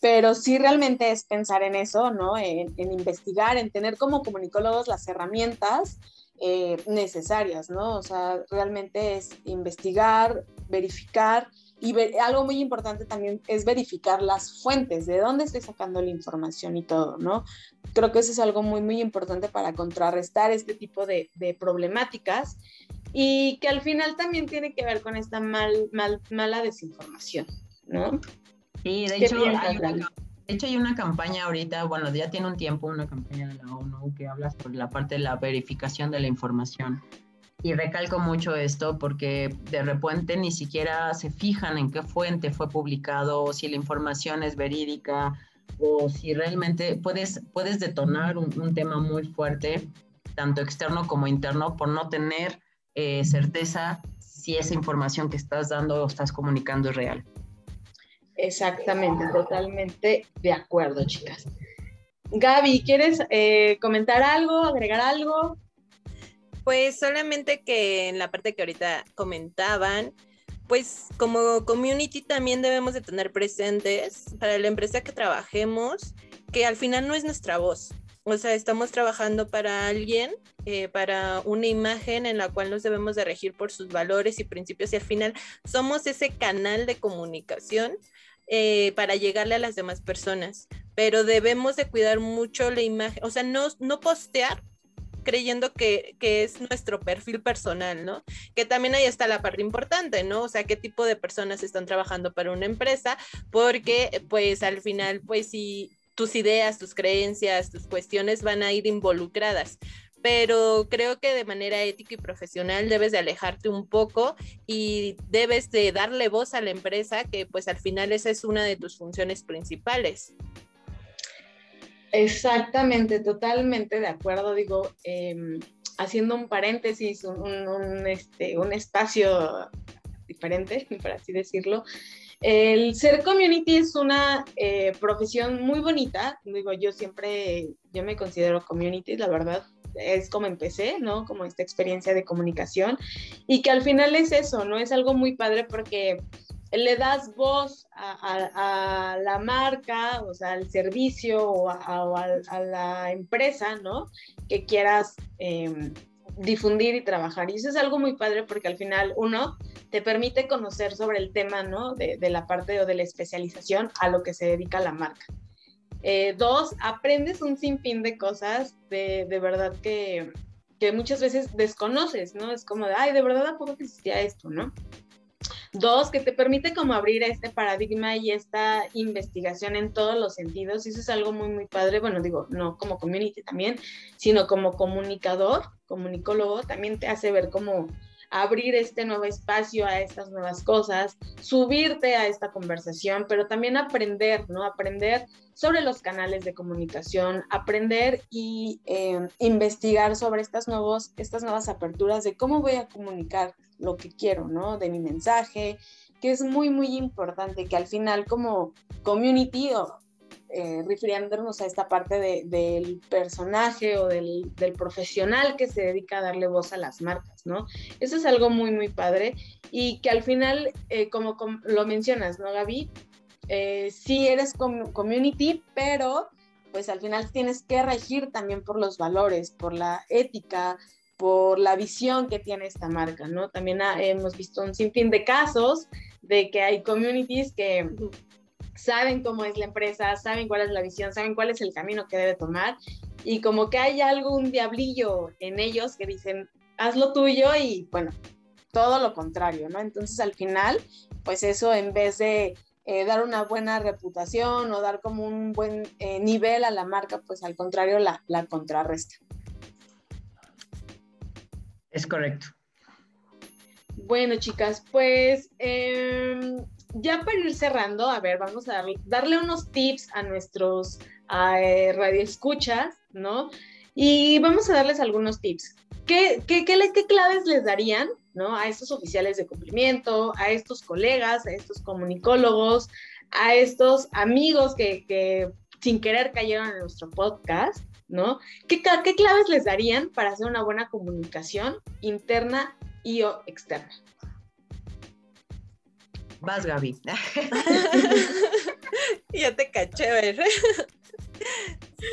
Pero sí realmente es pensar en eso, ¿no? En, investigar, en tener como comunicólogos las herramientas eh, necesarias, ¿no? O sea, realmente es investigar, verificar y algo muy importante también es verificar las fuentes, de dónde estoy sacando la información y todo, ¿no? Creo que eso es algo muy, muy importante para contrarrestar este tipo de, problemáticas y que al final también tiene que ver con esta mal, mal, mala desinformación, ¿no? Sí, de hecho, hay una, de hecho hay una campaña ahorita, bueno, ya tiene un tiempo una campaña de la ONU que habla sobre la parte de la verificación de la información y recalco mucho esto porque de repente ni siquiera se fijan en qué fuente fue publicado, si la información es verídica o si realmente puedes, puedes detonar un, tema muy fuerte, tanto externo como interno, por no tener eh, certeza si esa información que estás dando o estás comunicando es real. Exactamente, totalmente de acuerdo, chicas. Gaby, ¿quieres eh, comentar algo, agregar algo? Pues solamente que en la parte que ahorita comentaban, pues como community también debemos de tener presentes para la empresa que trabajemos que al final no es nuestra voz. O sea, estamos trabajando para alguien, eh, para una imagen en la cual nos debemos de regir por sus valores y principios y al final somos ese canal de comunicación eh, para llegarle a las demás personas. Pero debemos de cuidar mucho la imagen, o sea, no, no postear creyendo que, que, es nuestro perfil personal, ¿no? Que también ahí está la parte importante, ¿no? O sea, qué tipo de personas están trabajando para una empresa, porque pues al final, pues si tus ideas, tus creencias, tus cuestiones van a ir involucradas pero creo que de manera ética y profesional debes de alejarte un poco y debes de darle voz a la empresa, que pues al final esa es una de tus funciones principales. Exactamente, totalmente de acuerdo. Digo, em, haciendo un paréntesis, un, este, espacio diferente, por así decirlo, el ser community es una eh, profesión muy bonita. Digo, yo siempre, yo me considero community, la verdad. Es como empecé, ¿no? Como esta experiencia de comunicación. Y que al final es eso, ¿no? Es algo muy padre porque le das voz a, la marca, o sea, al servicio o a, la empresa, ¿no? Que quieras em, difundir y trabajar. Y eso es algo muy padre porque al final, uno, te permite conocer sobre el tema, ¿no? De, la parte o de la especialización a lo que se dedica la marca. Eh, dos, aprendes un sinfín de cosas de, verdad que, que, muchas veces desconoces, ¿no? Es como de, ay, de verdad, ¿a poco existía esto, no? Dos, que te permite como abrir este paradigma y esta investigación en todos los sentidos. Y eso es algo muy, muy padre. Bueno, digo, no como community también, sino como comunicador, comunicólogo, también te hace ver cómo abrir este nuevo espacio a estas nuevas cosas, subirte a esta conversación, pero también aprender, ¿no? Aprender sobre los canales de comunicación, aprender y eh, investigar sobre estas, nuevos, estas nuevas aperturas de cómo voy a comunicar lo que quiero, ¿no? De mi mensaje, que es muy, muy importante que al final como community o eh, refiriéndonos a esta parte del personaje o del, profesional que se dedica a darle voz a las marcas, ¿no? Eso es algo muy, muy padre y que al final, eh, como, lo mencionas, ¿no, Gaby? Eh, sí eres community, pero pues al final tienes que regir también por los valores, por la ética, por la visión que tiene esta marca, ¿no? También hemos visto un sinfín de casos de que hay communities que saben cómo es la empresa, saben cuál es la visión, saben cuál es el camino que debe tomar y como que hay algo, un diablillo en ellos que dicen, haz lo tuyo y bueno, todo lo contrario, ¿no? Entonces al final, pues eso en vez de eh, dar una buena reputación o dar como un buen eh, nivel a la marca, pues al contrario la, la contrarresta. Es correcto. Bueno, chicas, pues em, ya para ir cerrando, a ver, vamos a darle, unos tips a nuestros eh, radioescuchas, ¿no? Y vamos a darles algunos tips. ¿Qué, qué, qué, claves les darían, ¿no? A estos oficiales de cumplimiento, a estos colegas, a estos comunicólogos, a estos amigos que, que sin querer cayeron en nuestro podcast, ¿no? ¿Qué, ¿Qué claves les darían para hacer una buena comunicación interna y o externa? Vas, Gaby. ya te caché, ver.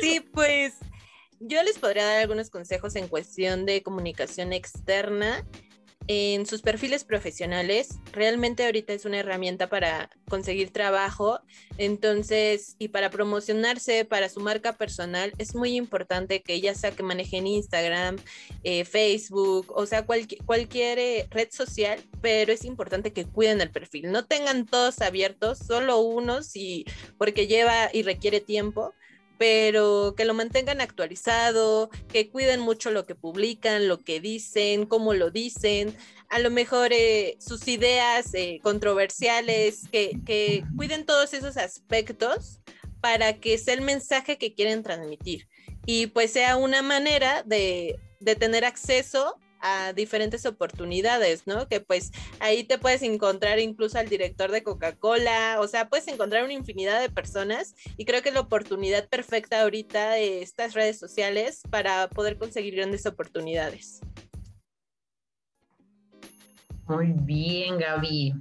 sí, pues yo les podría dar algunos consejos en cuestión de comunicación externa en sus perfiles profesionales. Realmente ahorita es una herramienta para conseguir trabajo, entonces, y para promocionarse para su marca personal, es muy importante que ya sea que manejen Instagram, eh, Facebook, o sea, cualquier eh, red social, pero es importante que cuiden el perfil. No tengan todos abiertos, solo unos, y, porque lleva y requiere tiempo pero que lo mantengan actualizado, que cuiden mucho lo que publican, lo que dicen, cómo lo dicen, a lo mejor eh, sus ideas eh, controversiales, que, cuiden todos esos aspectos para que sea el mensaje que quieren transmitir. Y pues sea una manera de, tener acceso a diferentes oportunidades, ¿no? Que pues ahí te puedes encontrar incluso al director de Coca-Cola, o sea, puedes encontrar una infinidad de personas y creo que es la oportunidad perfecta ahorita de estas redes sociales para poder conseguir grandes oportunidades. Muy bien, Gaby.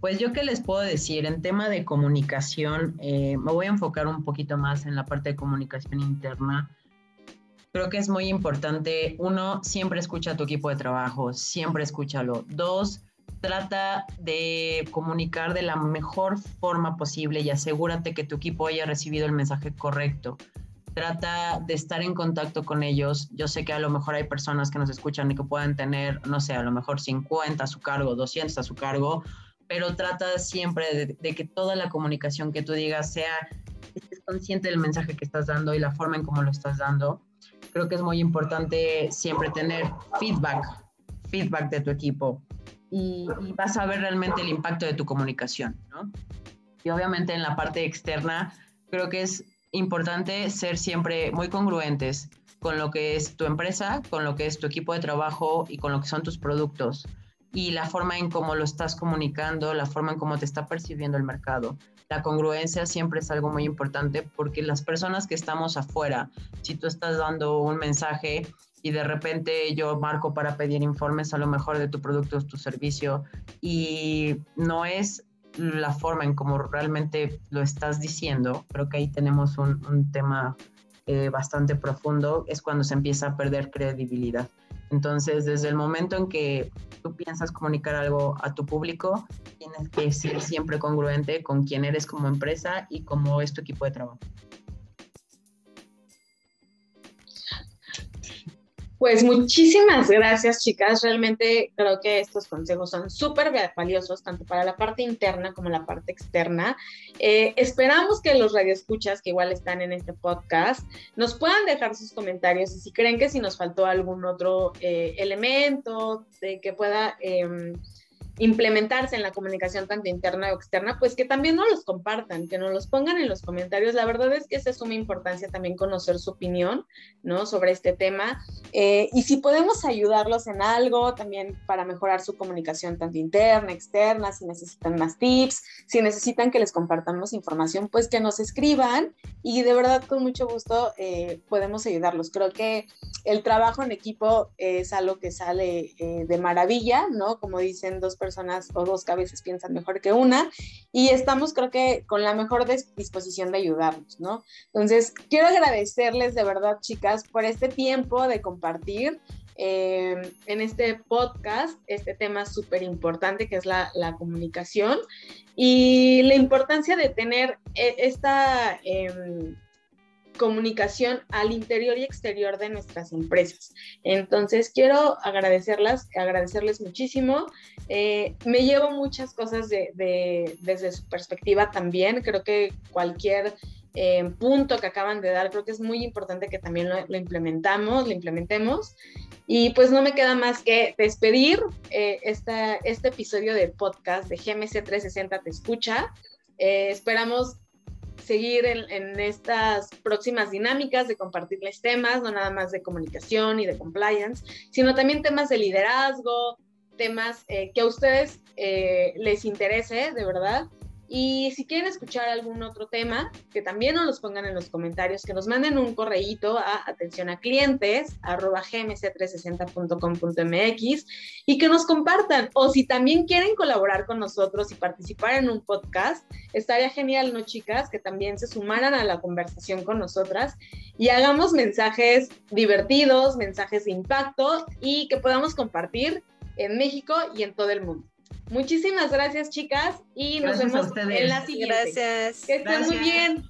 Pues yo qué les puedo decir, en tema de comunicación, eh, me voy a enfocar un poquito más en la parte de comunicación interna. Creo que es muy importante, uno, siempre escucha a tu equipo de trabajo, siempre escúchalo. Dos, trata de comunicar de la mejor forma posible y asegúrate que tu equipo haya recibido el mensaje correcto. Trata de estar en contacto con ellos. Yo sé que a lo mejor hay personas que nos escuchan y que puedan tener, no sé, a lo mejor 50 a su cargo, 200 a su cargo, pero trata siempre de, que toda la comunicación que tú digas sea, consciente del mensaje que estás dando y la forma en cómo lo estás dando. Creo que es muy importante siempre tener feedback, feedback de tu equipo y, y vas a ver realmente el impacto de tu comunicación, ¿no? Y obviamente en la parte externa, creo que es importante ser siempre muy congruentes con lo que es tu empresa, con lo que es tu equipo de trabajo y con lo que son tus productos y la forma en cómo lo estás comunicando, la forma en cómo te está percibiendo el mercado. La congruencia siempre es algo muy importante porque las personas que estamos afuera, si tú estás dando un mensaje y de repente yo marco para pedir informes a lo mejor de tu producto o tu servicio y no es la forma en cómo realmente lo estás diciendo, creo que ahí tenemos un, tema eh, bastante profundo, es cuando se empieza a perder credibilidad. Entonces, desde el momento en que tú piensas comunicar algo a tu público, tienes que ser siempre congruente con quién eres como empresa y cómo es tu equipo de trabajo. Pues muchísimas gracias, chicas. Realmente creo que estos consejos son súper valiosos, tanto para la parte interna como la parte externa. Eh, esperamos que los radioescuchas, que igual están en este podcast, nos puedan dejar sus comentarios y si creen que si nos faltó algún otro eh, elemento de que pueda... Em, implementarse en la comunicación tanto interna o externa, pues que también no los compartan, que nos los pongan en los comentarios. La verdad es que es de suma importancia también conocer su opinión, ¿no? Sobre este tema. Eh, y si podemos ayudarlos en algo, también para mejorar su comunicación tanto interna, externa, si necesitan más tips, si necesitan que les compartamos información, pues que nos escriban y de verdad con mucho gusto eh, podemos ayudarlos. Creo que el trabajo en equipo es algo que sale eh, de maravilla, ¿no? Como dicen dos personas o dos cabezas piensan mejor que una y estamos creo que con la mejor disposición de ayudarnos, ¿no? Entonces, quiero agradecerles de verdad, chicas, por este tiempo de compartir. Eh, en este podcast este tema súper importante que es la, la, comunicación y la importancia de tener eh, esta eh, comunicación al interior y exterior de nuestras empresas. Entonces, quiero agradecerlas, agradecerles muchísimo. Eh, me llevo muchas cosas de, desde su perspectiva también. Creo que cualquier eh, punto que acaban de dar, creo que es muy importante que también lo, implementamos, lo implementemos. Y pues no me queda más que despedir eh, esta, este episodio de podcast de GMC 360 Te Escucha. esperamos seguir en, estas próximas dinámicas de compartirles temas, no nada más de comunicación y de compliance, sino también temas de liderazgo, temas eh, que a ustedes eh, les interese, de verdad. Y si quieren escuchar algún otro tema, que también nos los pongan en los comentarios, que nos manden un correíto a atención a clientes, arroba gmc360.com.mx y que nos compartan. O si también quieren colaborar con nosotros y participar en un podcast, estaría genial, ¿no, chicas? Que también se sumaran a la conversación con nosotras y hagamos mensajes divertidos, mensajes de impacto y que podamos compartir en México y en todo el mundo. Muchísimas gracias, chicas, y nos vemos en la siguiente. Gracias. Que estén muy bien.